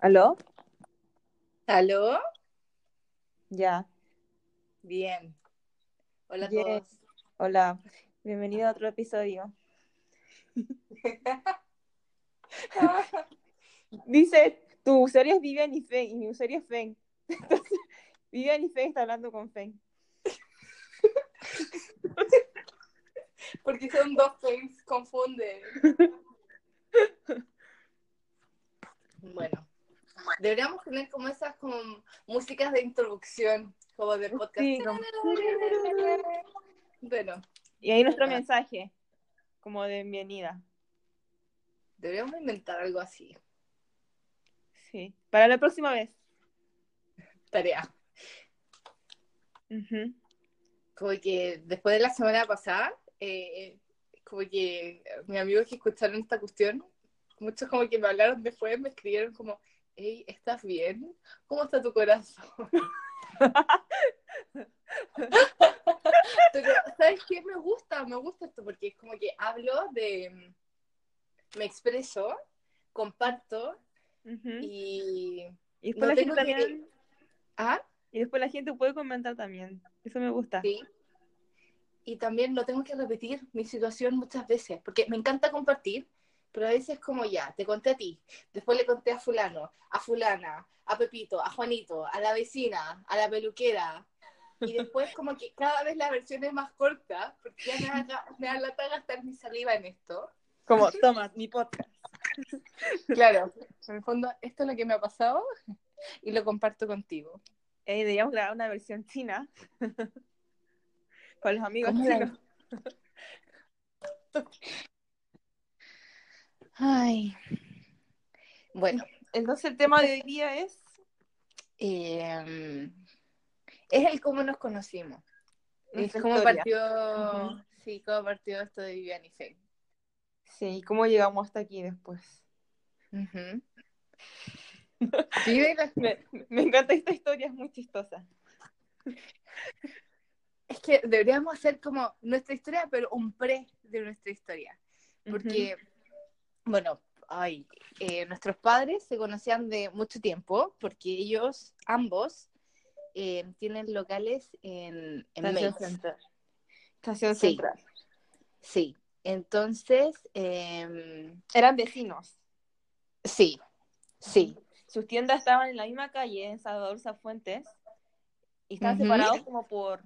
¿Aló? ¿Aló? Ya. Bien. Hola a todos. Hola. Bienvenido a otro episodio. Dice, tu usuario es Vivian y Fen, y mi usuario es Fen. Entonces, Vivian y Fen está hablando con Fen. Porque son dos things, confunden. Bueno, deberíamos tener como esas como músicas de introducción, como de podcast. Sí, como- Bueno, Y ahí nuestro mensaje, como de bienvenida. deberíamos inventar algo así. Sí. Para la próxima vez. Tarea. Como que después de la semana pasada, eh, como que mis amigos que escucharon esta cuestión, muchos como que me hablaron después, me escribieron como, hey, ¿estás bien? ¿Cómo está tu corazón? ¿sabes qué? Me gusta, me gusta esto, porque es como que hablo de, me expreso, comparto y... Y después no la gente que-. ¿Ah? Y después la gente puede comentar también. Eso me gusta. Sí. Y también no tengo que repetir mi situación muchas veces, porque me encanta compartir, pero a veces como ya, te conté a ti, después le conté a fulano, a fulana, a Pepito, a Juanito, a la vecina, a la peluquera, y después como que cada vez la versión es más corta, porque ya me da, me da lata gastar mi saliva en esto. Como, toma, mi podcast. Claro, en el fondo esto es lo que me ha pasado y lo comparto contigo. Ey, deberíamos grabar una versión china. Con los amigos ¿Cómo la- chinos. Ay. Bueno, Entonces el tema de hoy día es Eh, es el cómo nos conocimos. Es cómo historia. partió, sí, cómo partió esto de Vivian y Fe. Sí, ¿cómo llegamos hasta aquí después? Sí, me encanta esta historia, es muy chistosa. es que deberíamos hacer como nuestra historia, pero un pre de nuestra historia. Porque, bueno, ay, eh, nuestros padres se conocían de mucho tiempo, porque ellos, ambos, eh, tienen locales en, en Estación. Central. Estación Sí. Central. Sí, entonces, em, Eran vecinos. sí, sí. Sus tiendas estaban en la misma calle, en Salvador Fuentes, y estaban separados como por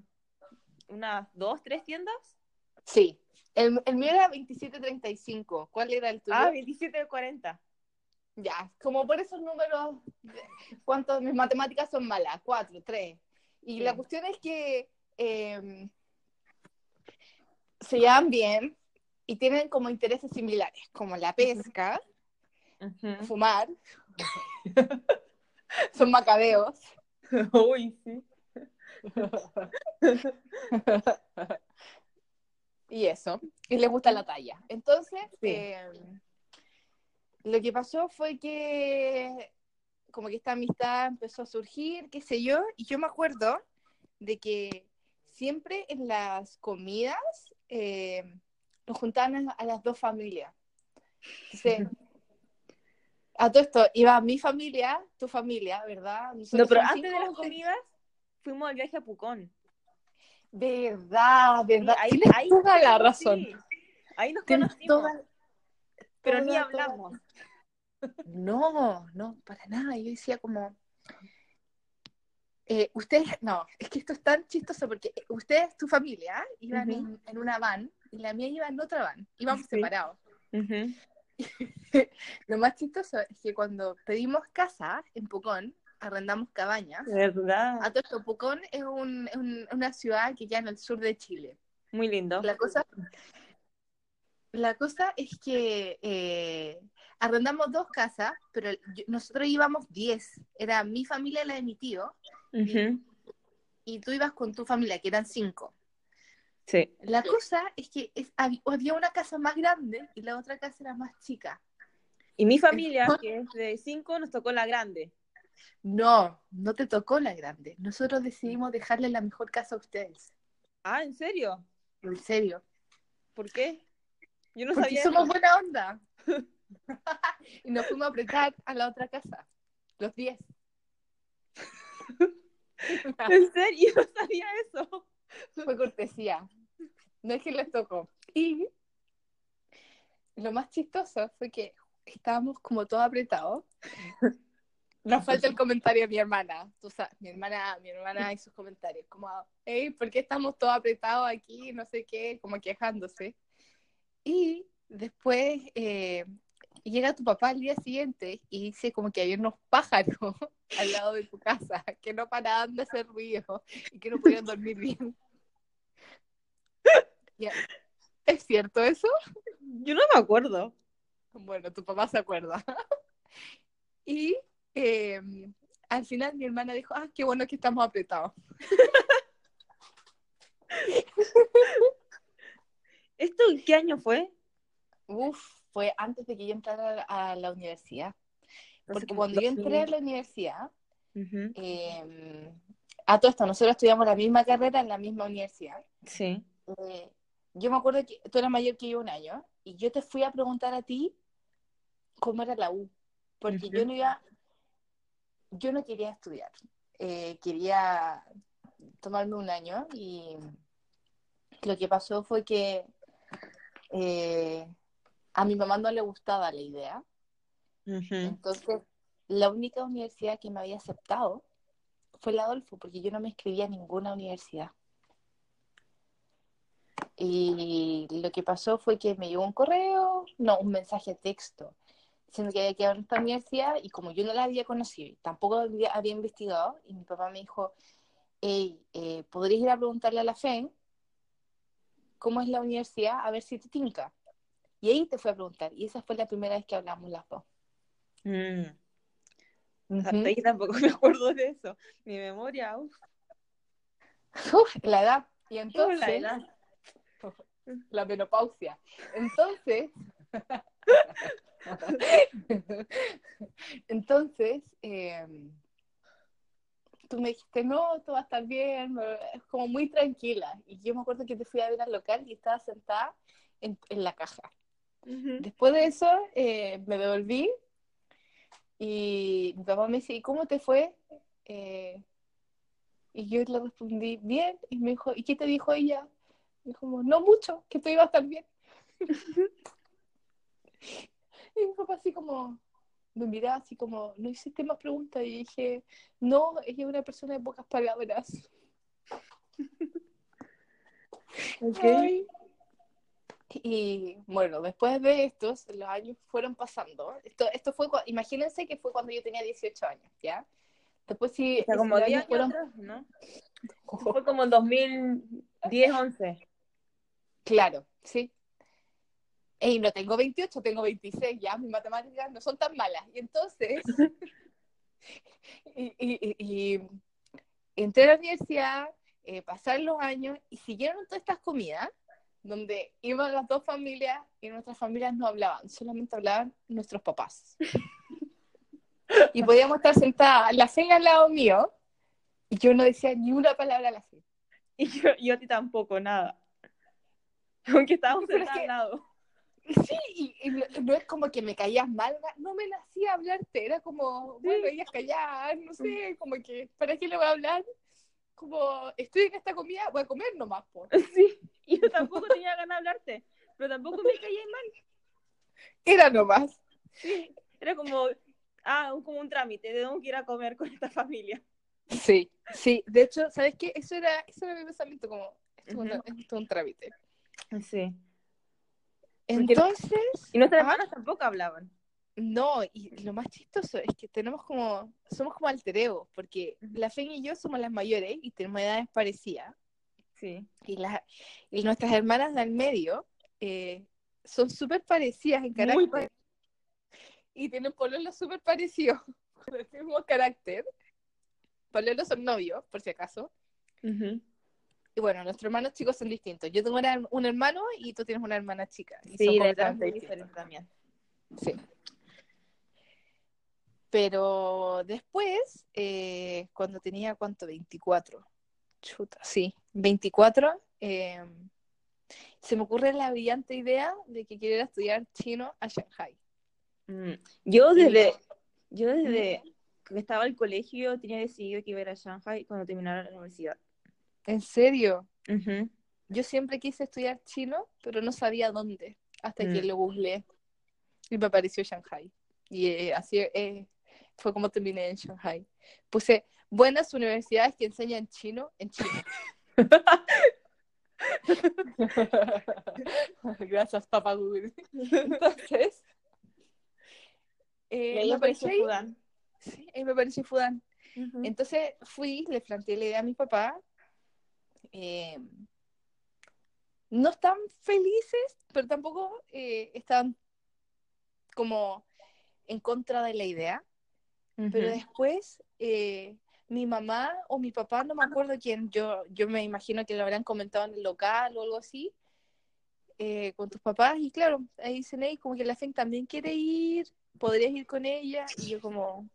unas dos, tres tiendas. Sí. El, el mío era 2735. ¿Cuál era el tuyo? Ah, 27 de 40. Ya, como por esos números, ¿cuántos? Mis matemáticas son malas, cuatro, tres. Y Sí. la cuestión es que eh, se llevan bien y tienen como intereses similares, como la pesca, fumar, son macabeos. Uy, sí. y eso, y les gusta la talla. Entonces, Sí. eh, lo que pasó fue que como que esta amistad empezó a surgir, qué sé yo, y yo me acuerdo de que siempre en las comidas eh, nos juntaban a, a las dos familias. Entonces, a todo esto iba mi familia, tu familia, ¿verdad? No, pero antes de las comidas fuimos al viaje a Pucón. Verdad, verdad. Sí, ahí- Tienes ahí- toda la razón. Sí, ahí nos Tienes conocimos, toda- pero toda, ni toda- hablamos. No, no, para nada. Yo decía como, eh, ustedes, no, es que esto es tan chistoso porque eh, ustedes, tu familia, iban en, en una van y la mía iba en otra van. Íbamos Sí. separados. Lo más chistoso es que cuando pedimos casa en Pucón, arrendamos cabañas. ¿Verdad? A todo esto, Pucón es un- un- una ciudad que queda en el sur de Chile. Muy lindo. La cosa, la cosa es que eh, arrendamos dos casas, pero yo- nosotros íbamos diez. Era mi familia y la de mi tío, y tú ibas con tu familia, que eran cinco. Sí. La cosa es que es- hab- había una casa más grande y la otra casa era más chica. Y mi familia, que es de cinco, nos tocó la grande. No, no te tocó la grande. Nosotros decidimos dejarle la mejor casa a ustedes. Ah, ¿en serio? En serio. ¿Por qué? Yo no Porque sabía. somos buena onda. y nos fuimos a apretar a la otra casa. los 10. ¿En serio? No sabía eso. Fue cortesía. No es que les tocó. Y lo más chistoso fue que estábamos como todos apretados. Nos falta el comentario de mi hermana. Tú sabes, mi hermana, mi hermana y sus comentarios. Como, hey, ¿por qué estamos todos apretados aquí? No sé qué, como quejándose. Y después eh, llega tu papá al día siguiente y dice como que había unos pájaros al lado de tu casa que no paraban de hacer ruido y que no podían dormir bien. Ya. ¿Es cierto eso? Yo no me acuerdo. Bueno, tu papá se acuerda. y eh, al final mi hermana dijo, ah, qué bueno que estamos apretados. ¿Esto en qué año fue? Uf, fue antes de que yo entrara a la universidad. Porque cuando yo entré a la universidad, eh, a todo esto, nosotros estudiamos la misma carrera en la misma universidad. Sí. Eh, yo me acuerdo que tú eras mayor que yo un año y yo te fui a preguntar a ti cómo era la U, porque yo no iba, yo no quería estudiar, Eh, quería tomarme un año y lo que pasó fue que eh, a mi mamá no le gustaba la idea, entonces la única universidad que me había aceptado fue la Adolfo, porque yo no me inscribía a ninguna universidad. Y lo que pasó fue que me llegó un correo, no, un mensaje de texto, diciendo que había quedado en esta universidad y como yo no la había conocido tampoco había, había investigado, y mi papá me dijo, hey, eh, ¿podrías ir a preguntarle a la FEN cómo es la universidad? A ver si te tinca. Y ahí te fui a preguntar, y esa fue la primera vez que hablamos las dos. Mm. Hasta ahí tampoco me acuerdo de eso. Mi memoria, uf. Uf, la edad. Y la entonces, edad. la menopausia. Entonces, entonces, eh, tú me dijiste, no, todo va a estar bien, es como muy tranquila. Y yo me acuerdo que te fui a ver al local y estaba sentada en, en la caja. Ujú. Después de eso, eh, me devolví y mi papá me dice, ¿y cómo te fue? Eh, y yo le respondí, bien. Y me dijo, ¿y qué te dijo ella? Me dijo, no mucho, que todo iba a estar bien. y mi papá así como, me miraba así como, ¿no hiciste más preguntas? Y dije, no, ella es una persona de pocas palabras. Ok. Ay. Y bueno, después de estos, los años fueron pasando. Esto, esto fue, imagínense que fue cuando yo tenía 18 años, ¿ya? Después sí, O sea, como los 10 años años fueron, atrás, ¿no? Fue como en 2010, 11. claro, sí. Y no tengo 28, tengo 26, ya, mis matemáticas no son tan malas. Y entonces, y, y- y- entré a la universidad, eh, pasaron los años y siguieron todas estas comidas donde iban las dos familias y nuestras familias no hablaban, solamente hablaban nuestros papás. Y podíamos estar sentadas, la cena al lado mío, y yo no decía ni una palabra a la cena. Y yo, yo a ti tampoco, nada. Aunque estábamos sentados al lado. Sí, y, y no, es como que me caías mal, no me la hacía hablarte, era como, bueno, ellas calladas, no sé, como que, ¿para qué le voy a hablar? Como, estoy en esta comida, voy a comer nomás. Sí, y yo tampoco tenía ganas de hablarte, pero tampoco me caía mal. Era nomás. Sí, era como, ah, como un trámite, tengo que ir a comer con esta familia. Sí, sí, de hecho, ¿sabes qué? Eso era, eso era mi pensamiento, como, esto esto es un trámite. Sí. Entonces, Y nuestras hermanas tampoco hablaban. no, y lo más chistoso es que tenemos como, somos como alter ego, porque la Fe y yo somos las mayores y tenemos edades parecidas, Sí. y, las y nuestras hermanas del medio eh, son súper parecidas en carácter. Muy y tienen pololos súper parecidos, con el mismo carácter. Pololos son novios, por si acaso. Ujú. Y bueno, nuestros hermanos chicos son distintos. Yo tengo una- un hermano y tú tienes una hermana chica. y son Sí, verdad completamente muy distintos. diferente también. Sí. Pero después, eh, cuando tenía, ¿cuánto? 24. Chuta, sí, 24. eh, se me ocurre la brillante idea de que quiero ir a estudiar chino a Shanghai. Mm. Yo desde, yo desde que estaba el colegio, tenía decidido que iba a ir a Shanghai cuando terminara la universidad. ¿En serio? Yo siempre quise estudiar chino, pero no sabía dónde, hasta que Mm. lo googleé. Y me apareció Shanghai. Y eh, así eh, fue como terminé en Shanghai. Puse buenas universidades que enseñan chino en China. Gracias, papá Google. Entonces, eh, Y ahí me apareció. Fudan. Sí, ahí me apareció Fudan. Entonces fui, le planteé la idea a mi papá. Eh, no están felices, pero tampoco eh, están como en contra de la idea. Pero Ujú. después, eh, mi mamá o mi papá, no me acuerdo quién, yo, yo me imagino que lo habrán comentado en el local o algo así, eh, con tus papás. Y claro, ahí dicen, hey, como que la FEN también quiere ir, podrías ir con ella. Y yo como,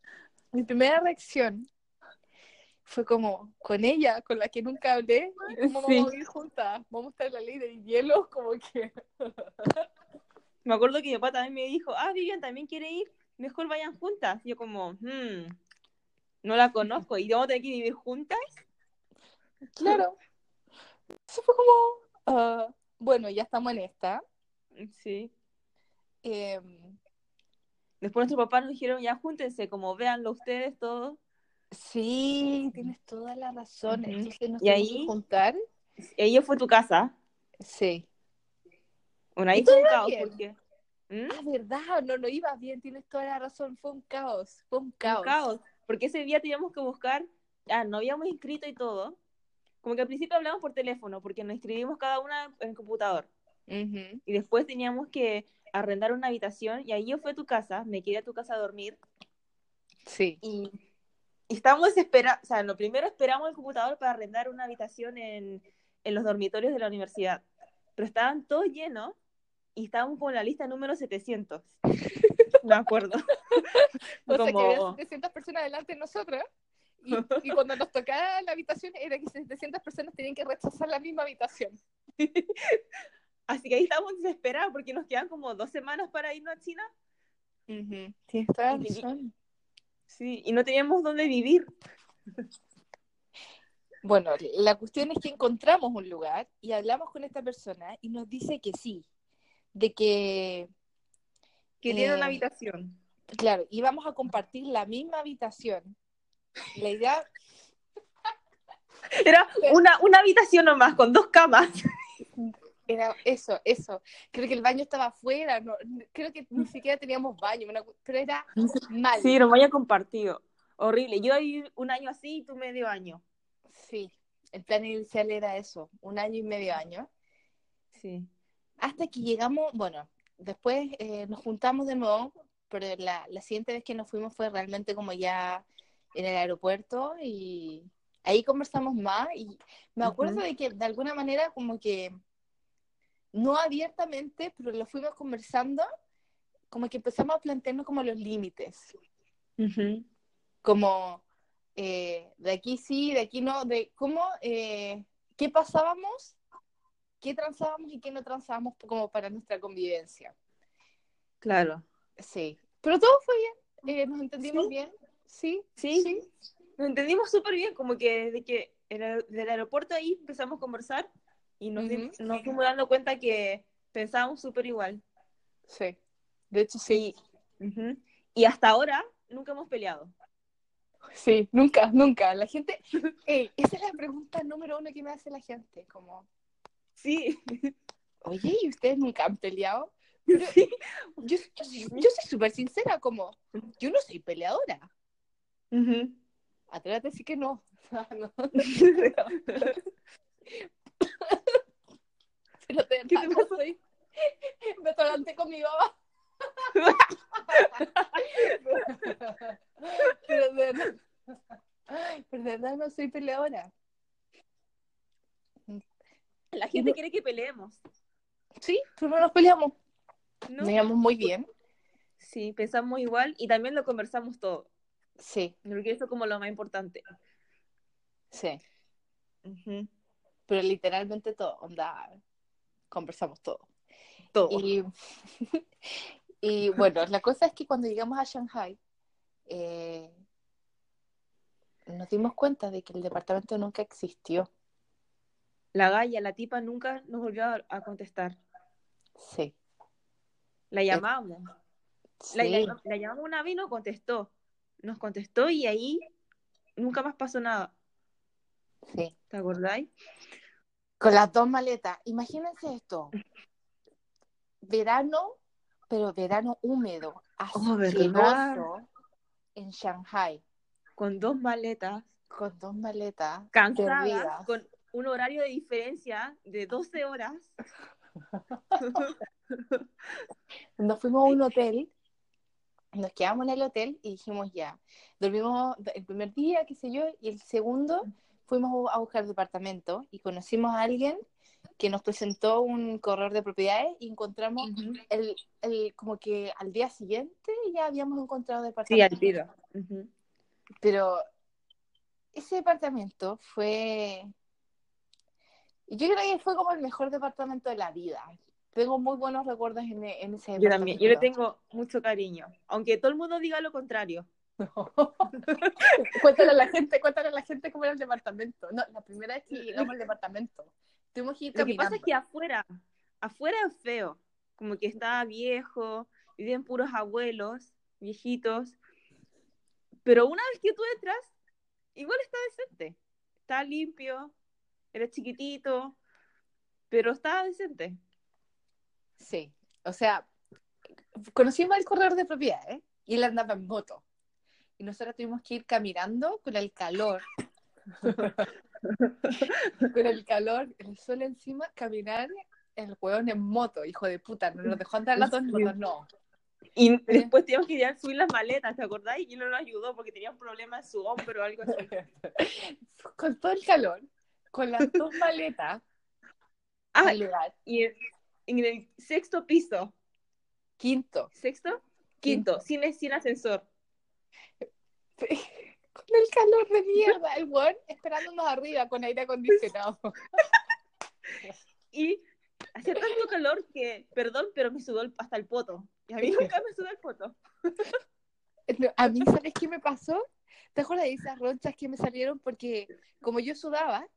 mi primera reacción fue como, con ella, con la que nunca hablé, y cómo Sí. vamos a ir juntas, vamos a estar en la ley del hielo, como que... Me acuerdo que mi papá también me dijo, ah, Vivian también quiere ir, mejor vayan juntas. Y yo como, hmm, no la conozco y vamos a tener que vivir juntas. Claro. Eso fue como, ah, bueno, ya estamos en esta. Sí. Em, Después nuestros papás nos dijeron, ya júntense, como véanlo ustedes todos. Sí, tienes toda la razón. Ujú. Entonces nos Y ahí- juntar. Ella fue a tu casa. Sí. Bueno, ahí ¿Y fue un caos porque... ¿Mm? Ah, verdad, no, no iba bien, tienes toda la razón. Fue un caos, fue un Un caos. caos. Porque ese día teníamos que buscar, ah, no habíamos inscrito y todo. Como que al principio hablamos por teléfono, porque nos inscribimos cada una en el computador. Y después teníamos que arrendar una habitación. Y ahí yo fui a tu casa, me quedé a tu casa a dormir. Sí. Y, y estábamos desesperados. O sea, lo primero esperamos el computador para arrendar una habitación en, en los dormitorios de la universidad. Pero estaban todos llenos y estábamos con la lista número 700. Me acuerdo. O sea que había Como- 700 personas delante de nosotros. Y, y cuando nos tocaba la habitación era que 700 personas tenían que rechazar la misma habitación. Así que ahí estábamos desesperados porque nos quedan como dos semanas para irnos a China. Toda la Y- razón. Sí, y no teníamos dónde vivir. Bueno, la cuestión es que encontramos un lugar y hablamos con esta persona y nos dice que sí, de que, Que tiene Eh, una habitación. claro, íbamos a compartir la misma habitación. La idea, Era una, una habitación nomás, con dos camas. Era eso, eso. Creo que el baño estaba afuera, no, creo que ni siquiera teníamos baño, pero era mal. Sí, nos vaya compartido. Horrible. Yo viví un año así y tú medio año. Sí, el plan inicial era eso, un año y medio año. Sí. Hasta que llegamos, bueno, después eh, nos juntamos de nuevo, pero la, la siguiente vez que nos fuimos fue realmente como ya en el aeropuerto y ahí conversamos más y me acuerdo de que de alguna manera como que no abiertamente, pero lo fuimos conversando, como que empezamos a plantearnos como los límites, como eh, de aquí sí, de aquí no, de cómo, eh, qué pasábamos, qué transábamos y qué no transábamos como para nuestra convivencia. Claro. Sí, pero todo fue bien, eh, nos entendimos ¿Sí? bien, sí, Sí. Nos entendimos súper bien, como que desde que era- del aeropuerto ahí empezamos a conversar y nos, Ujú. nos fuimos dando cuenta que pensábamos súper igual. sí, de hecho sí. Y hasta ahora nunca hemos peleado. sí, nunca, nunca, la gente, ey, esa es la pregunta número uno que me hace la gente, como, Sí. oye, ¿y ustedes nunca han peleado? Pero Sí. yo, yo, soy- yo soy súper sincera, como, yo no soy peleadora, atrévete a decir que no. No. Pero de ¿Qué te no pasó? soy. Atraganté con mi mamá. Pero de verdad, pero de verdad no soy peleadora. La gente quiere que peleemos. Sí, pero no nos peleamos. ¿no? Nos llevamos muy bien. Sí, pensamos igual y también lo conversamos todo. Sí, Porque eso es como lo más importante. sí. Ujú. Pero literalmente todo, onda, conversamos todo. Todo. Y, y bueno, la cosa es que cuando llegamos a Shanghai, eh, nos dimos cuenta de que el departamento nunca existió. La galla, la tipa nunca nos volvió a, contestar. Sí. La llamamos. La, sí. la- la llamamos una vez y no contestó. Nos contestó y ahí nunca más pasó nada. Sí. ¿Te acordáis? Con las dos maletas. Imagínense esto. Verano, pero verano húmedo, Oh, asqueroso, en Shanghai, Con dos maletas, con dos maletas cansadas, con un horario de diferencia de 12 horas. Nos fuimos a un hotel, nos quedamos en el hotel y dijimos ya, dormimos el primer día, qué sé yo, y el segundo fuimos a buscar departamento y conocimos a alguien que nos presentó un corredor de propiedades y encontramos el, el como que al día siguiente ya habíamos encontrado Sí, departamento. al tiro. Pero ese departamento fue, yo creo que fue como el mejor departamento de la vida. Tengo muy buenos recuerdos en, en ese Yo también, yo le departamento. tengo mucho cariño, aunque todo el mundo diga lo contrario. cuéntale a la gente, cuéntale a la gente cómo era el departamento. No, la primera vez que llegamos al departamento, tuvimos que ir Lo que pasa es que afuera, afuera es feo, como que está viejo, viven puros abuelos, viejitos, pero una vez que tú entras, igual está decente, está limpio, eres chiquitito, pero está decente. Sí, o sea, conocimos al corredor de propiedades y él andaba en moto. Y nosotros tuvimos que ir caminando con el calor. con el calor, el sol encima, caminar el hueón en moto, hijo de puta. No nos dejó andar las dos motos, no. Y después teníamos que ir a subir las maletas, ¿te acordáis? Y él no nos ayudó porque tenía un problema en su hombro o algo así. con todo el calor, con las dos maletas Ah, y en, en el sexto piso, Quinto. ¿sexto? Quinto, sin, sin ascensor. Con el calor de mierda, el hueón esperándonos arriba con aire acondicionado. Y hacía tanto calor que, perdón, pero me sudó hasta el poto. Y a mí nunca me sudó el poto. No, A mí, ¿sabes qué me pasó? ¿Te acuerdas de esas ronchas que me salieron? Porque como yo sudaba,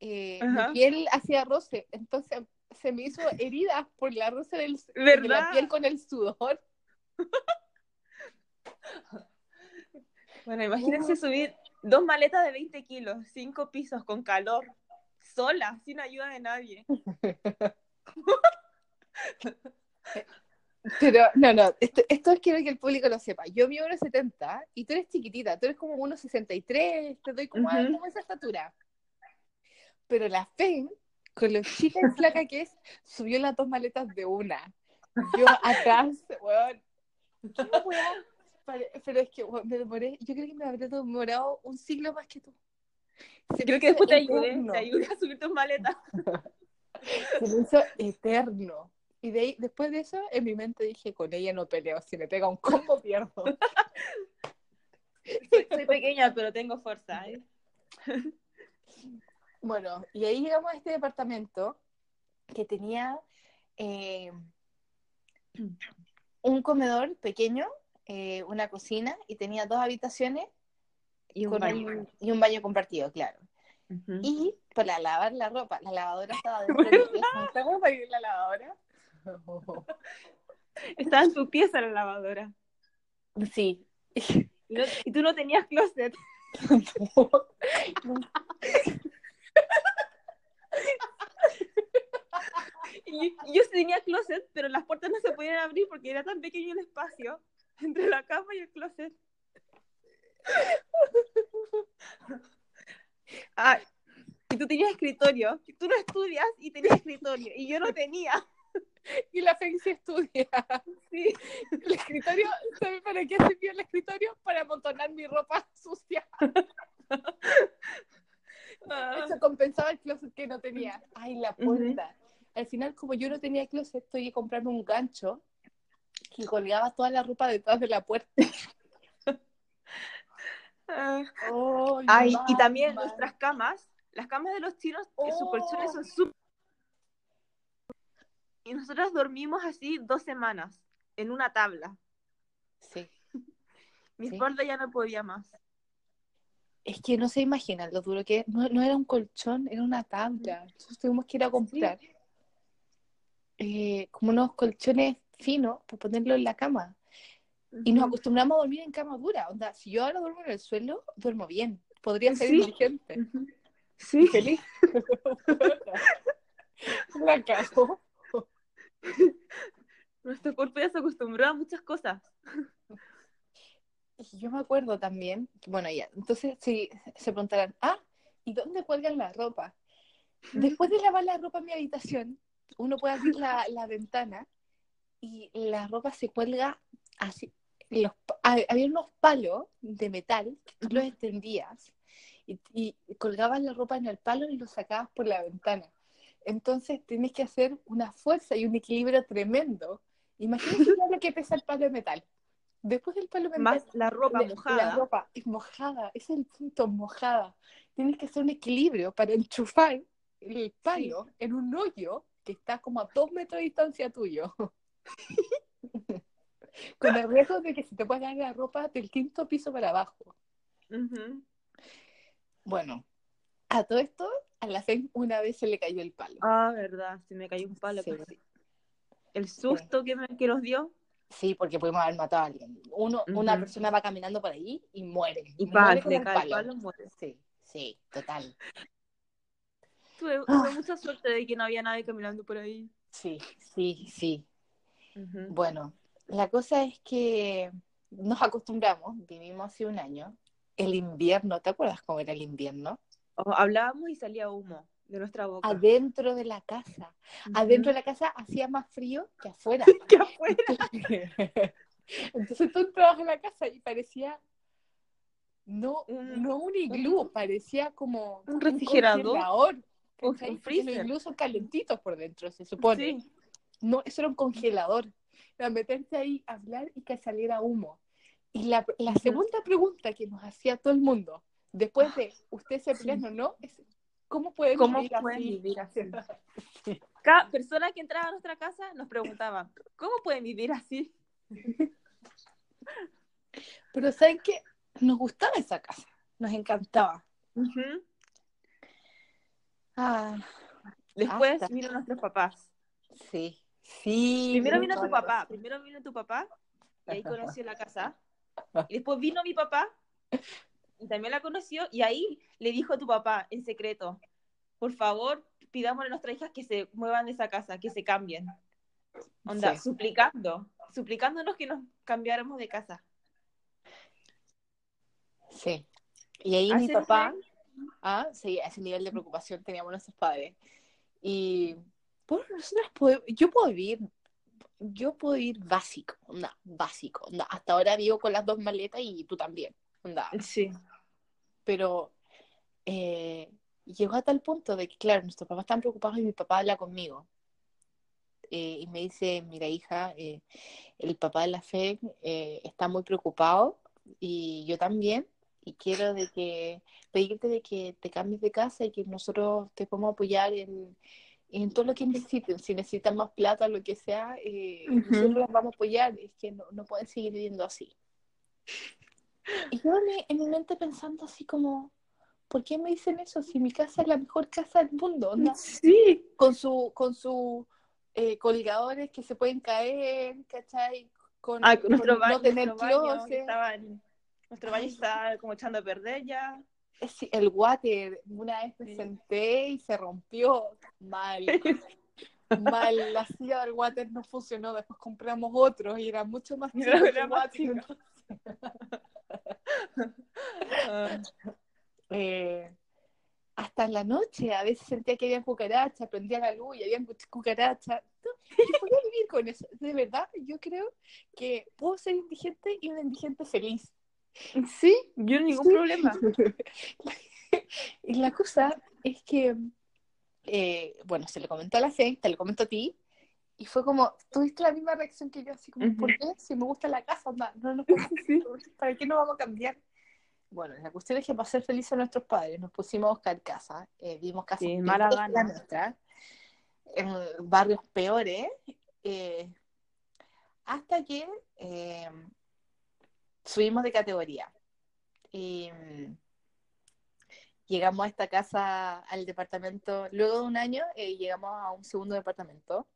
eh, mi piel hacía roce, entonces se me hizo heridas por la roce del, de la piel con el sudor. Bueno, imagínense subir dos maletas de 20 kilos, cinco pisos, con calor, sola, sin ayuda de nadie. Pero no, no, esto, esto quiero que el público lo sepa. Yo mido 1,70 y tú eres chiquitita, tú eres como 1,63, te doy como, Ujú. como esa estatura. Pero la Fe, con lo chica y flaca que es, subió las dos maletas de una. Yo atrás, weón. ¿Qué weón? Pero es que me demoré, yo creo que me habría demorado un siglo más que tú. Se Creo que después te ayudé, te ayudé a subir tus maletas. Se me hizo eterno. Y de ahí, después de eso, en mi mente dije, con ella no peleo, si me pega un combo pierdo. Soy, soy pequeña, pero tengo fuerza. ¿eh? Bueno, y ahí llegamos a este departamento que tenía eh, un comedor pequeño, eh, una cocina y tenía dos habitaciones Y un baño. un- y un baño compartido, claro. Y para lavar la ropa, la lavadora estaba dentro de mi pieza. ¿Estamos para ir la lavadora? Estaba en tu pieza la lavadora. Sí. Y, no- y tú no tenías closet. Yo sí tenía closet, pero las puertas no se podían abrir porque era tan pequeño el espacio entre la cama y el closet. Ah, y tú tenías escritorio. Tú no estudias y tenías escritorio. Y yo no tenía. Y la Fe sí estudia. Sí. El escritorio, ¿sabes para qué sirvió el escritorio? Para amontonar mi ropa sucia. Ah, Eso compensaba el closet que no tenía. Ay, la puerta. Al final, como yo no tenía closet, tuve que comprarme un gancho que colgaba toda la ropa detrás de la puerta. Ay, y también nuestras camas, las camas de los chinos, que sus Oh. colchones son súper... Y nosotros dormimos así dos semanas, en una tabla. Sí. Mi Sí. espalda ya no podía más. es que no se imaginan lo duro que. No, no era un colchón, era una tabla. Entonces tuvimos que ir a comprar eh, como unos colchones finos para ponerlo en la cama. Y nos acostumbramos a dormir en cama dura. Onda, si yo ahora duermo en el suelo, duermo bien. Podría ser Sí. inteligente. Sí. Feliz. La cago. Nuestro cuerpo ya se acostumbró a muchas cosas. Y yo me acuerdo también, bueno, ya, entonces si se preguntarán, ah, ¿y dónde cuelgan la ropa? Después de lavar la ropa en mi habitación, uno puede abrir la, la ventana y la ropa se cuelga así. Los, ha- había unos palos de metal que tú los extendías y, y colgabas la ropa en el palo y lo sacabas por la ventana. Entonces tienes que hacer una fuerza y un equilibrio tremendo. Imagínate lo que pesa el palo de metal. Después del palo de metal, Más la ropa la- mojada. La ropa es mojada, ese es el punto, mojada. Tienes que hacer un equilibrio para enchufar el palo en un hoyo que está como a dos metros de distancia tuyo. Con el riesgo de que se te pueda caer la ropa del quinto piso para abajo. Bueno, a todo esto, a la FEM una vez se le cayó el palo. Ah, verdad, se me cayó un palo. Sí. El susto que, me, que nos dio. Sí, porque pudimos haber matado a alguien. Uno, Una persona va caminando por ahí y muere. Y muere con el palo. palo, muere. Sí, sí, total. Tuve, Ah. tuve mucha suerte de que no había nadie caminando por ahí. Sí, sí, sí. Bueno, la cosa es que nos acostumbramos, vivimos hace un año. El invierno, ¿te acuerdas cómo era el invierno? Hablábamos y salía humo de nuestra boca. Adentro de la casa. Adentro de la casa hacía más frío que afuera. que afuera. Entonces tú entrabas a la casa y parecía no, Un- no un iglú, parecía como Un refrigerador. Un- un Porque los freezer. iglús son calentitos por dentro, se supone. Sí. No, eso era un congelador. Era meterte ahí, hablar y que saliera humo. Y la, la segunda pregunta que nos hacía todo el mundo, después de usted se Sí. pleno, ¿no? Es, ¿Cómo pueden ¿Cómo vivir pueden así? vivir así? Cada persona que entraba a nuestra casa nos preguntaba, ¿cómo pueden vivir así? Pero ¿saben qué? Nos gustaba esa casa, nos encantaba. Ujú. Ah, Después Hasta. vino nuestros papás. sí, sí. Primero vino tu papá, primero vino tu papá, y ahí conoció la casa. Y después vino mi papá, y también la conoció, y ahí le dijo a tu papá, en secreto, por favor, pidámosle a nuestras hijas que se muevan de esa casa, que se cambien. Onda, Sí. suplicando, suplicándonos que nos cambiáramos de casa. Sí. Y ahí ¿A mi papá, nivel? ah, sí, a ese nivel de preocupación teníamos nuestros padres. Y bueno, yo puedo vivir, yo puedo ir básico, onda, básico, onda. Hasta ahora vivo con las dos maletas y tú también, onda. Sí. Pero eh, llegó a tal punto de que, claro, nuestros papás están preocupados y mi papá habla conmigo. Eh, y me dice, mira hija, eh, el papá de la fe eh, está muy preocupado y yo también. Y quiero de que pedirte de que te cambies de casa y que nosotros te podamos apoyar en, en todo lo que necesiten. Si necesitan más plata, lo que sea, eh, nosotros los vamos a apoyar. Es que no, no pueden seguir viviendo así. Y yo en mi, en mi mente pensando así como, ¿por qué me dicen eso? Si mi casa es la mejor casa del mundo, onda, Sí. con su, con su eh, colgadores que se pueden caer, ¿cachai? Con, Ah, con nuestro no baño, tener nuestro baño, estaba en- nuestro baño está como echando a perder ya. Sí, el water, una vez me senté y se rompió mal. Mal, la silla del water no funcionó, después compramos otro y era mucho más chico. Era- más water. chico. Eh, hasta en la noche, a veces sentía que había cucarachas, prendía la luz y había cucarachas. No, yo podía vivir con eso. De verdad, yo creo que puedo ser indigente y una indigente feliz. Sí, yo ningún Sí. problema. y la cosa es que, eh, bueno, se le comentó a la fe, te lo comento a ti, y fue como, tuviste la misma reacción que yo, así como. ¿por qué? Si me gusta la casa, onda, no nos podemos- ¿para qué nos vamos a cambiar? Bueno, la cuestión es que para ser felices a nuestros padres nos pusimos a buscar casa, eh, vimos casas Sí, la nuestra, en barrios peores, eh, hasta que eh, subimos de categoría. Y, llegamos a esta casa, al departamento, luego de un año, eh, llegamos a un segundo departamento,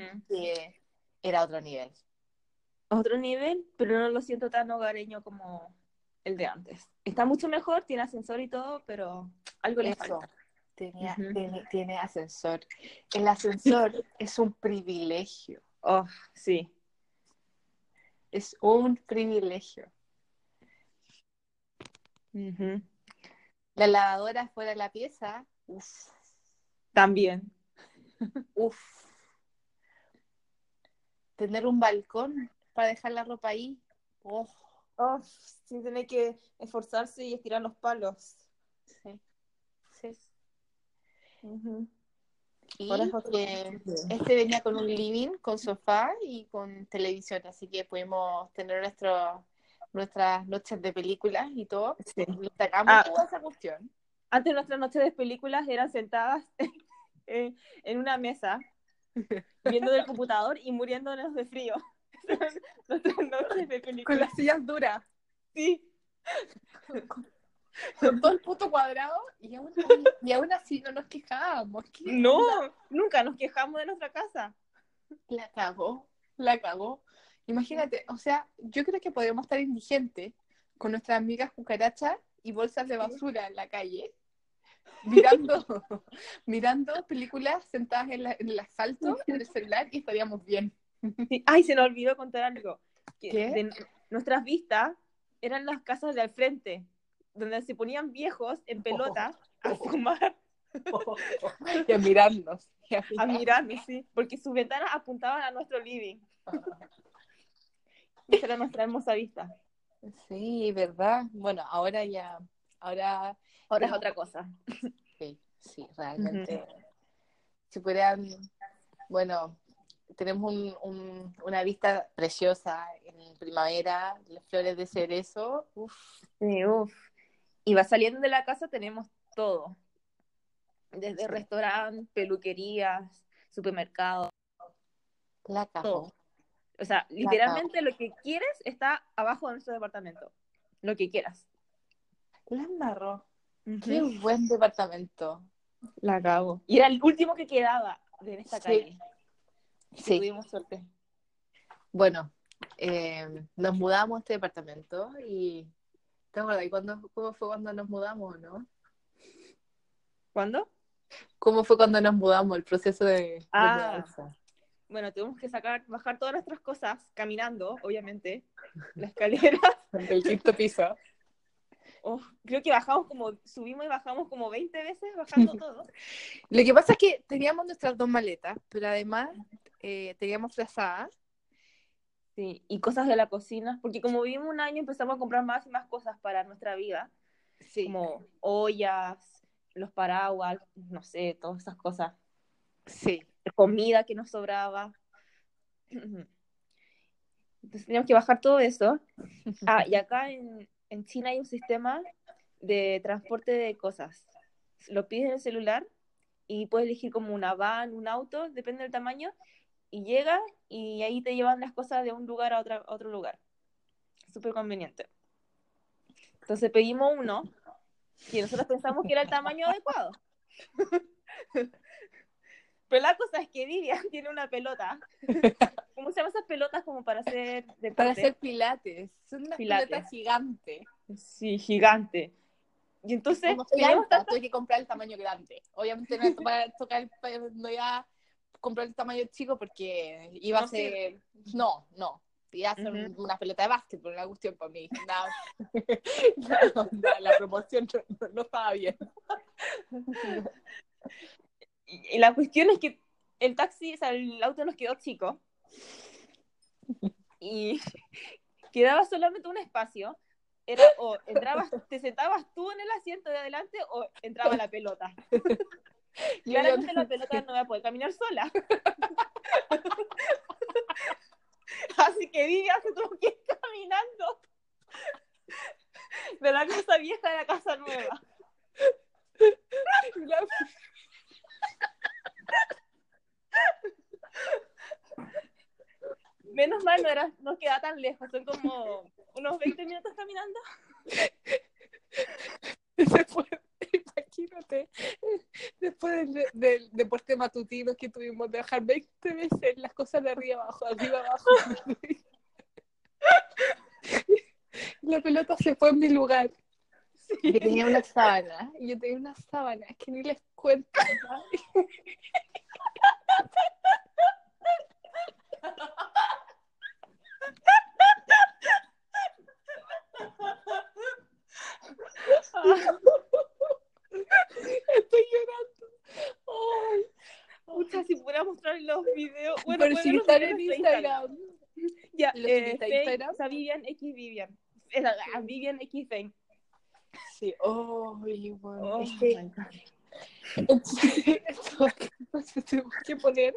Mm. que era otro nivel. Otro nivel, pero no lo siento tan hogareño como el de antes. Está mucho mejor, tiene ascensor y todo, pero algo le falta. Tenía, tiene, tiene ascensor. El ascensor es un privilegio. Oh, sí. Es un privilegio. La lavadora fuera de la pieza. Uf, También. uf. Tener un balcón para dejar la ropa ahí. Oh, Oh, sin tener que esforzarse y estirar los palos. sí. Sí. Y eh, este venía con un living, con sofá y con televisión, así que pudimos tener nuestro, nuestras noches de películas y todo. Sí. Sacamos Ah. toda esa cuestión. Antes nuestras noches de películas eran sentadas en, en una mesa, viendo del computador y muriéndonos de frío. nuestras noches de Con películas. las sillas duras, Sí. Con todo el puto cuadrado, y aún, y aún así no nos quejábamos. No, nunca nos quejamos de nuestra casa. La cagó, la cagó. Imagínate, o sea, yo creo que podríamos estar indigentes con nuestras amigas cucarachas y bolsas de basura en la calle, mirando, mirando películas sentadas en, la- en el asfalto, en el celular, y estaríamos bien. Sí. Ay, se nos olvidó contar algo. Que ¿Qué? de- nuestras vistas eran las casas de al frente, donde se ponían viejos en pelota a fumar, Y a mirarnos. y a a mirar. mirarnos, sí, porque sus ventanas apuntaban a nuestro living. Esa era nuestra hermosa vista. Sí, ¿verdad? Bueno, ahora ya, ahora Ahora es otra cosa. Sí, sí, realmente. Si pudieran, bueno, tenemos un- un- una vista preciosa en primavera, las flores de cerezo, uf, Sí, uf. Y va saliendo de la casa tenemos todo. Desde Sí. restaurantes, peluquerías, supermercados, la todo. O sea, literalmente lo que quieres está abajo de nuestro departamento. Lo que quieras. La. Qué buen departamento. La cago. Y era el último que quedaba de esta Sí. calle. Sí, Tuvimos suerte. bueno, eh, nos mudamos a este departamento y ¿te acuerdas cuándo, cómo fue cuando nos mudamos, no? ¿Cuándo? ¿Cómo fue cuando nos mudamos, el proceso de, de Ah. mudanza? Bueno, tuvimos que sacar, bajar todas nuestras cosas caminando, obviamente. La escalera. Del quinto piso. Oh, creo que bajamos como, subimos y bajamos como 20 veces bajando todo. Lo que pasa es que teníamos nuestras dos maletas, pero además eh, teníamos frazadas. Sí, y cosas de la cocina, porque como vivimos un año empezamos a comprar más y más cosas para nuestra vida, Sí. como ollas, los paraguas, no sé, todas esas cosas, Sí. comida que nos sobraba. Entonces teníamos que bajar todo eso. Ah, y acá en, en China hay un sistema de transporte de cosas. Lo pides en el celular y puedes elegir como una van, un auto, depende del tamaño, y llega y ahí te llevan las cosas de un lugar a, otra, a otro lugar. Súper conveniente. Entonces pedimos uno y nosotros pensamos que era el tamaño adecuado. Pero la cosa es que Vivian tiene una pelota. ¿Cómo se llaman esas pelotas como para hacer deporte? Para hacer pilates. Son unas Pilates. pelotas gigantes. Sí, gigante. Y entonces Como soy alta, tantas- tuve que comprar el tamaño grande. Obviamente no iba a tocar, no iba comprar el tamaño chico porque iba a ser... No, no. Iba a ser una pelota de básquetbol, una cuestión para mí. No, no, la promoción no, estaba bien. y la cuestión es que el taxi, o sea, el auto nos quedó chico y quedaba solamente un espacio. Era o entrabas, te sentabas tú en el asiento de adelante o entraba la pelota. Y Claramente la pelota no va a poder caminar sola. Así que Vivian se tuvo que ir caminando de la casa vieja a la casa nueva. la- Menos mal no, era, no queda tan lejos, son como unos 20 minutos caminando. Después, imagínate, después del, del deporte matutino que tuvimos de bajar 20 veces las cosas de arriba abajo, arriba abajo. La pelota se fue en mi lugar. Yo tenía una sábana, yo tenía una sábana, que ni les cuento. ¿no? Estoy llorando. Ay, Pucha, si pudiera mostrar los videos. Bueno, pero si están en Instagram. Ya, ¿Lo eh, Instagram? sea, Vivian X Vivian. Era, ah, Vivian X. Sí, oh, bueno, Oh, es que entonces, tengo que poner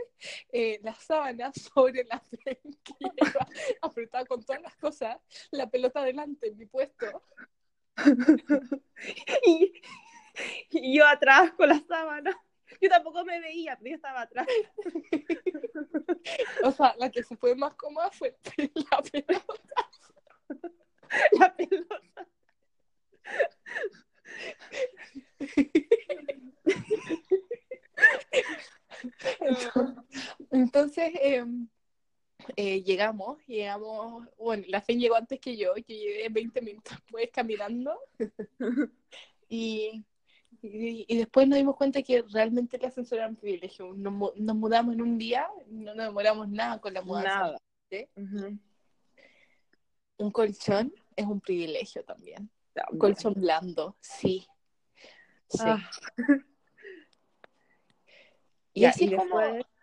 eh, la sábana sobre la frente apretada con todas las cosas, la pelota adelante en mi puesto. y, y yo atrás con la sábana. Yo tampoco me veía, pero yo estaba atrás. O sea, la que se fue más cómoda fue la pelota. La pelota. Entonces, eh, eh, llegamos, llegamos, bueno, la Fe llegó antes que yo, que llegué 20 minutos después caminando. y, y, y después nos dimos cuenta que realmente el ascensor era un privilegio. Nos, nos mudamos en un día, no nos demoramos nada con la mudanza. Nada. Un colchón es un privilegio también. Un colchón blando, sí. Sí. Ah. y Ya, así y es como...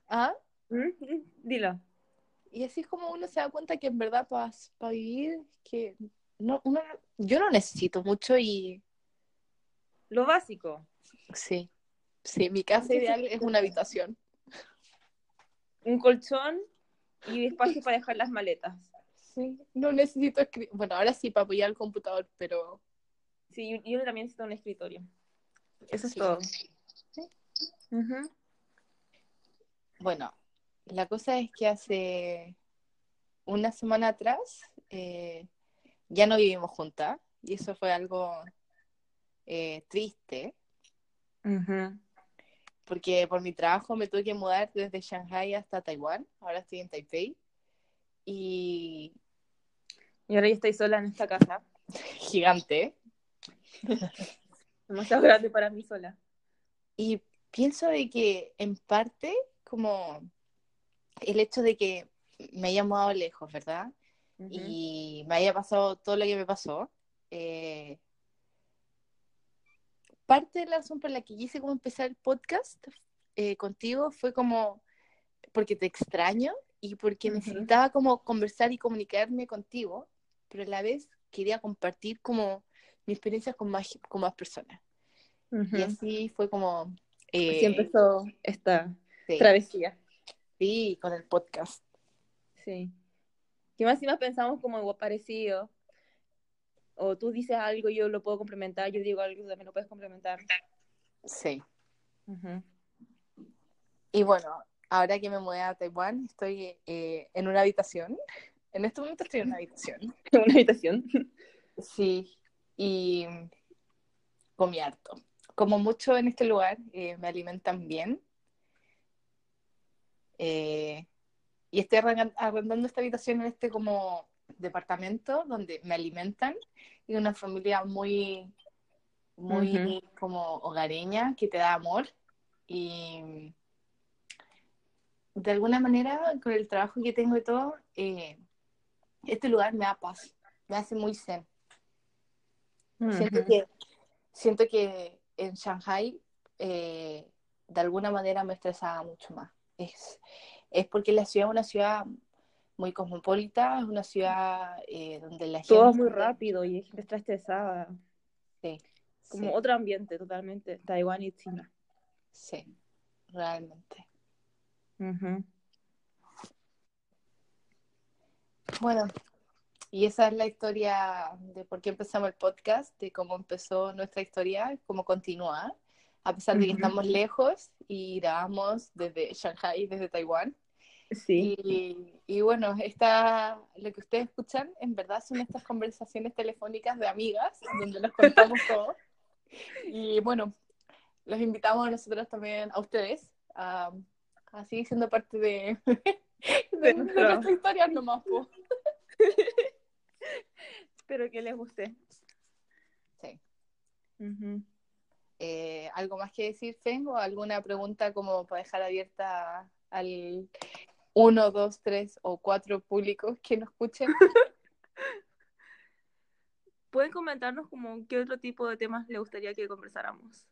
¿ah? ¿Mm? ¿Mm? Dilo. Y así es como uno se da cuenta que en verdad para vivir, que no, uno, no- yo no necesito mucho y Lo básico. sí, sí, mi casa ideal es una habitación. Un colchón y espacio para dejar las maletas. Sí, no necesito escribir, bueno, ahora sí para apoyar el computador, pero Sí, y uno también necesita un escritorio. Eso es todo. Sí. Bueno, la cosa es que hace una semana atrás eh, ya no vivimos juntas y eso fue algo eh, triste porque por mi trabajo me tuve que mudar desde Shanghai hasta Taiwán, ahora estoy en Taipei y Y ahora yo estoy sola en esta casa. gigante. Demasiado grande para mí sola. Y pienso de que en parte como el hecho de que me haya mudado lejos, ¿verdad? Y me haya pasado todo lo que me pasó. eh, parte de la razón por la que quise como empezar el podcast eh, contigo fue como porque te extraño y porque necesitaba como conversar y comunicarme contigo, pero a la vez quería compartir como mi experiencia con más, con más personas. Y así fue como... eh, Así empezó esta sí, travesía. sí, con el podcast. Sí. Que más y más pensamos como algo parecido. O tú dices algo, yo lo puedo complementar, yo digo algo, tú también lo puedes complementar. Sí. Y bueno, ahora que me mudé a Taiwán, estoy eh, en una habitación. En este momento estoy en una habitación. Una habitación. Sí. Y comí harto. Como mucho en este lugar, eh, me alimentan bien. Eh, y estoy arrendan- arrendando esta habitación en este como departamento donde me alimentan y una familia muy, muy como hogareña que te da amor y de alguna manera con el trabajo que tengo y todo, eh, este lugar me da paz, me hace muy zen. Siento que, siento que en Shanghai eh, de alguna manera me estresaba mucho más. Es, es porque la ciudad es una ciudad muy cosmopolita, es una ciudad eh, donde la gente... Todo es muy rápido y la gente está estresada. Sí, Como sí, otro ambiente totalmente. Taiwán y China. sí, realmente. Ujú. Bueno, y esa es la historia de por qué empezamos el podcast, de cómo empezó nuestra historia, cómo continúa, a pesar de que estamos lejos y grabamos desde Shanghai, desde Taiwán. Sí. Y, y bueno, esta, lo que ustedes escuchan en verdad son estas conversaciones telefónicas de amigas, donde nos contamos todo. Y bueno, los invitamos a nosotros también, a ustedes, a, a seguir siendo parte de, de, de nuestra historia nomás. po. Espero que les guste. Sí. Eh, ¿Algo más que decir, Feng? ¿O alguna pregunta como para dejar abierta al uno, dos, tres o cuatro públicos que nos escuchen? Pueden comentarnos como qué otro tipo de temas les gustaría que conversáramos.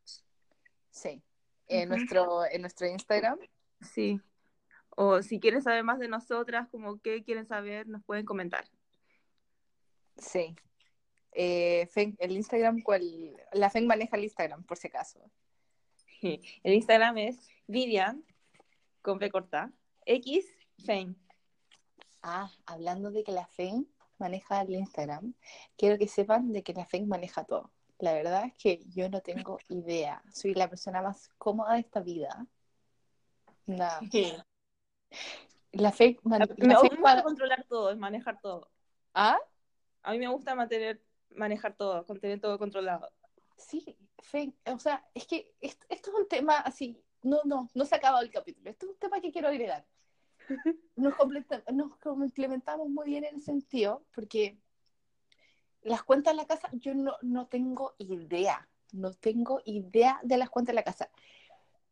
Sí. En, nuestro, en nuestro Instagram. Sí. O si quieren saber más de nosotras, como qué quieren saber, nos pueden comentar. Sí. Eh, el Instagram, ¿cuál? La Feng maneja el Instagram, por si acaso. El Instagram es Vivian, con B corta, X, Fein. Ah, hablando de que la Feng maneja el Instagram, quiero que sepan de que la Feng maneja todo. La verdad es que yo no tengo idea. Soy la persona más cómoda de esta vida. Nada. La Feng, man- Me la me Feng gusta para- controlar todo, es manejar todo. ¿Ah? A mí me gusta mantener, manejar todo, tener todo controlado. Sí, Feng, o sea, es que esto, esto es un tema así, no, no, no se ha acabado el capítulo, esto es un tema que quiero agregar. Nos, nos complementamos muy bien en ese sentido, porque las cuentas de la casa, yo no, no tengo idea, no tengo idea de las cuentas de la casa.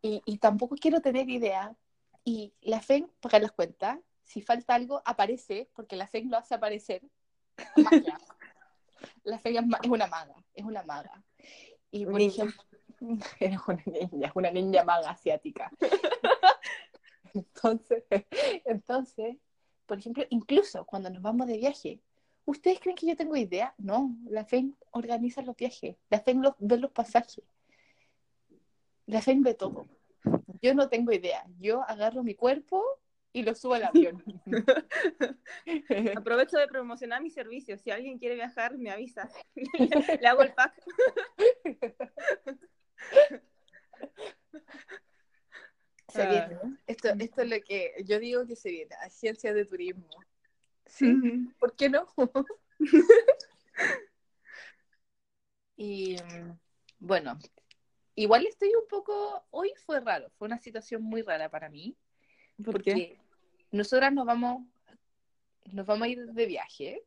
Y, y tampoco quiero tener idea. Y la FEN paga las cuentas, si falta algo, aparece, porque la FEN lo hace aparecer. Magia. La FEN es, una maga, es una maga. Y por Ninja. ejemplo, es una niña, es una niña maga asiática. Entonces, entonces, por ejemplo, incluso cuando nos vamos de viaje, ¿ustedes creen que yo tengo idea? No, la FEN organiza los viajes, la FEN los- ve los pasajes, la FEN ve todo. Yo no tengo idea, yo agarro mi cuerpo y lo subo al avión. Aprovecho de promocionar mis servicios. Si alguien quiere viajar, me avisa. Le hago el pack. Se Ah. viene. Esto, esto es lo que yo digo que se viene, agencia de turismo. ¿Sí? ¿Por qué no? y bueno, igual estoy un poco, hoy fue raro, fue una situación muy rara para mí, ¿Por qué? porque nosotras nos vamos, nos vamos a ir de viaje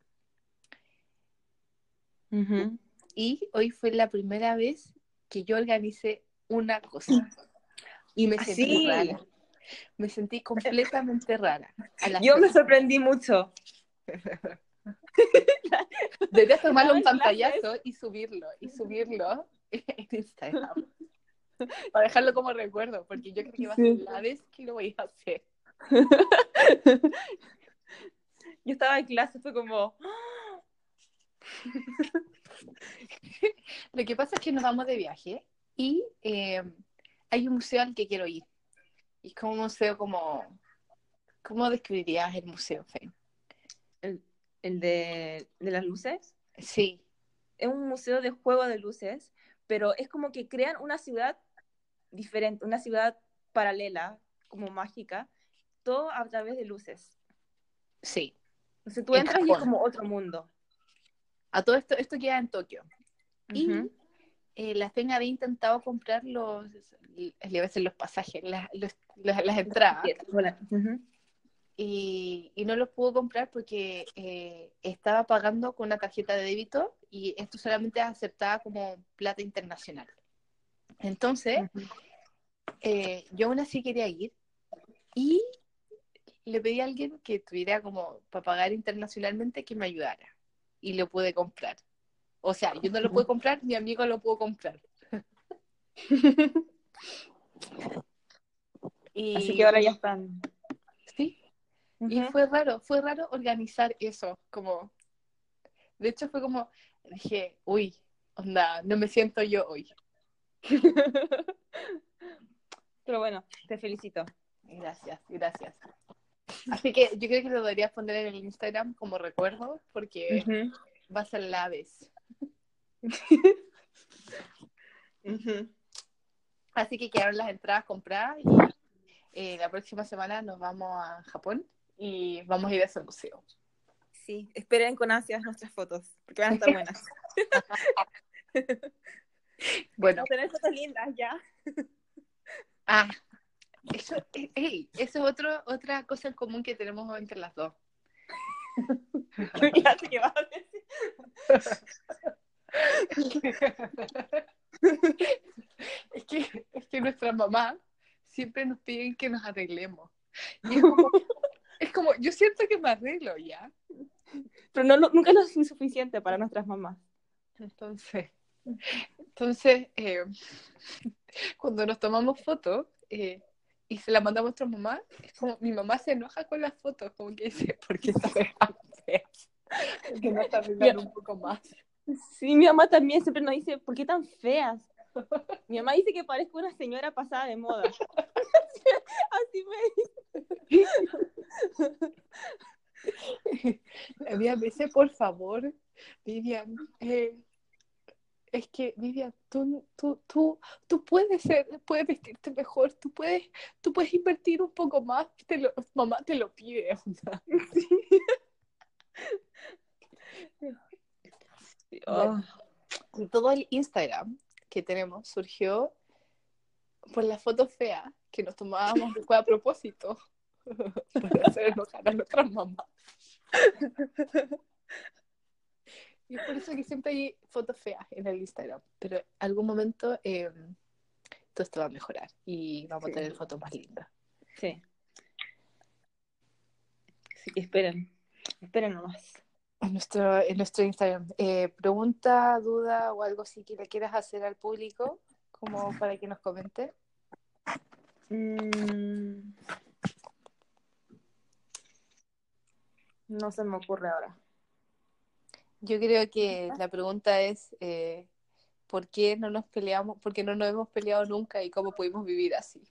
y hoy fue la primera vez que yo organicé una cosa y me Ah, sentí sí. rara. Me sentí completamente rara. Yo me sorprendí mucho. Deberías tomarle un pantallazo y subirlo, y subirlo en Instagram. Para dejarlo como recuerdo, porque yo creo que va a ser la vez que lo voy a hacer. Yo estaba en clase, fue como, Lo que pasa es que nos vamos de viaje y eh, hay un museo al que quiero ir. Y es como un museo como... ¿Cómo describirías el museo, Fe? el, el de, de las luces. Sí, Es un museo de juego de luces, pero es como que crean una ciudad diferente, una ciudad paralela, como mágica, todo a través de luces. sí. Entonces tú En entras y es como otro mundo. A todo esto, esto queda en Tokio. Y. eh, la FEN había intentado comprar los, le los pasajes, las, los- las, las entradas. Y, y no los pudo comprar porque eh, estaba pagando con una tarjeta de débito y esto solamente aceptaba como plata internacional. Entonces, eh, yo aún así quería ir y le pedí a alguien que tuviera como para pagar internacionalmente que me ayudara y lo pude comprar. O sea, yo no lo pude comprar, mi amigo lo pudo comprar. Y, Así que ahora ya están. Sí, Y fue raro, fue raro organizar eso, como, de hecho fue como, dije, uy, onda, no me siento yo hoy. Pero bueno, te felicito. Gracias, gracias. Así que yo creo que lo deberías poner en el Instagram como recuerdo, porque va a ser la vez. Ujú. Así que quedaron las entradas compradas y eh, la próxima semana nos vamos a Japón y vamos a ir a ese museo. Sí, esperen con ansias nuestras fotos, porque van a estar buenas. Bueno, No tener fotos lindas ya. ah, eso, eh, ey, eso es otro, otra cosa en común que tenemos entre las dos. ¿Qué clase es, que, es que nuestras mamás siempre nos piden que nos arreglemos. Y es como, es como, yo siento que me arreglo ya. Pero no, no- nunca es lo suficiente para nuestras mamás. Entonces, entonces eh, cuando nos tomamos fotos eh, y se las mandamos a nuestra mamá, es como mi mamá se enoja con las fotos, como que dice, ¿por qué está feas? Que no está arreglando un poco más. Sí, mi mamá también siempre nos dice, ¿por qué tan feas? Mi mamá dice que parezco una señora pasada de moda. Así me dice. Mía me dice, por favor, Vivian, eh, es que, Vivian, tú, tú, tú, tú puedes ser, puedes vestirte mejor, tú puedes, tú puedes invertir un poco más, te lo- mamá te lo pide. onda. Y todo el Instagram que tenemos surgió por las fotos feas que nos tomábamos después a propósito para hacer enojar a nuestras mamás. Y por eso que siempre hay fotos feas en el Instagram. Pero en algún momento eh, todo esto va a mejorar y vamos Sí. a tener fotos más lindas. Sí. Así que esperen. Esperen nomás. En nuestro, en nuestro Instagram. Eh, pregunta, duda o algo así que le quieras hacer al público, como para que nos comente. Mm. No se me ocurre ahora. Yo creo que la pregunta es eh, ¿por qué no nos peleamos? ¿Por qué no nos hemos peleado nunca y cómo pudimos vivir así?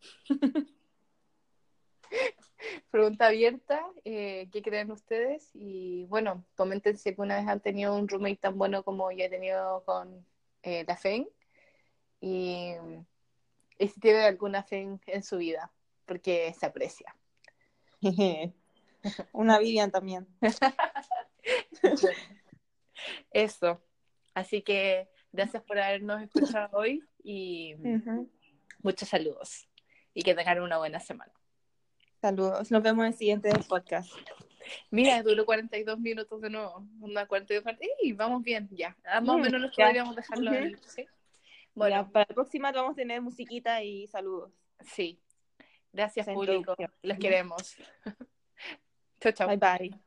Pregunta abierta, eh, ¿qué creen ustedes? Y bueno, comenten si alguna vez han tenido un roommate tan bueno como yo he tenido con eh, la FEN y, y si tienen alguna FEN en su vida, porque se aprecia. Una Vivian también. Eso. Así que gracias por habernos escuchado hoy y muchos saludos. Y que tengan una buena semana. Saludos. Nos vemos en el siguiente podcast. Mira, duró 42 minutos de nuevo. Una 42 40. ¡Ey! Vamos bien, ya. Ah, Más o menos nos podríamos dejarlo. Ujú. en- ¿sí? Bueno, para la próxima vamos a tener musiquita y saludos. sí. Gracias, público. Los queremos. chao, chao. Bye bye.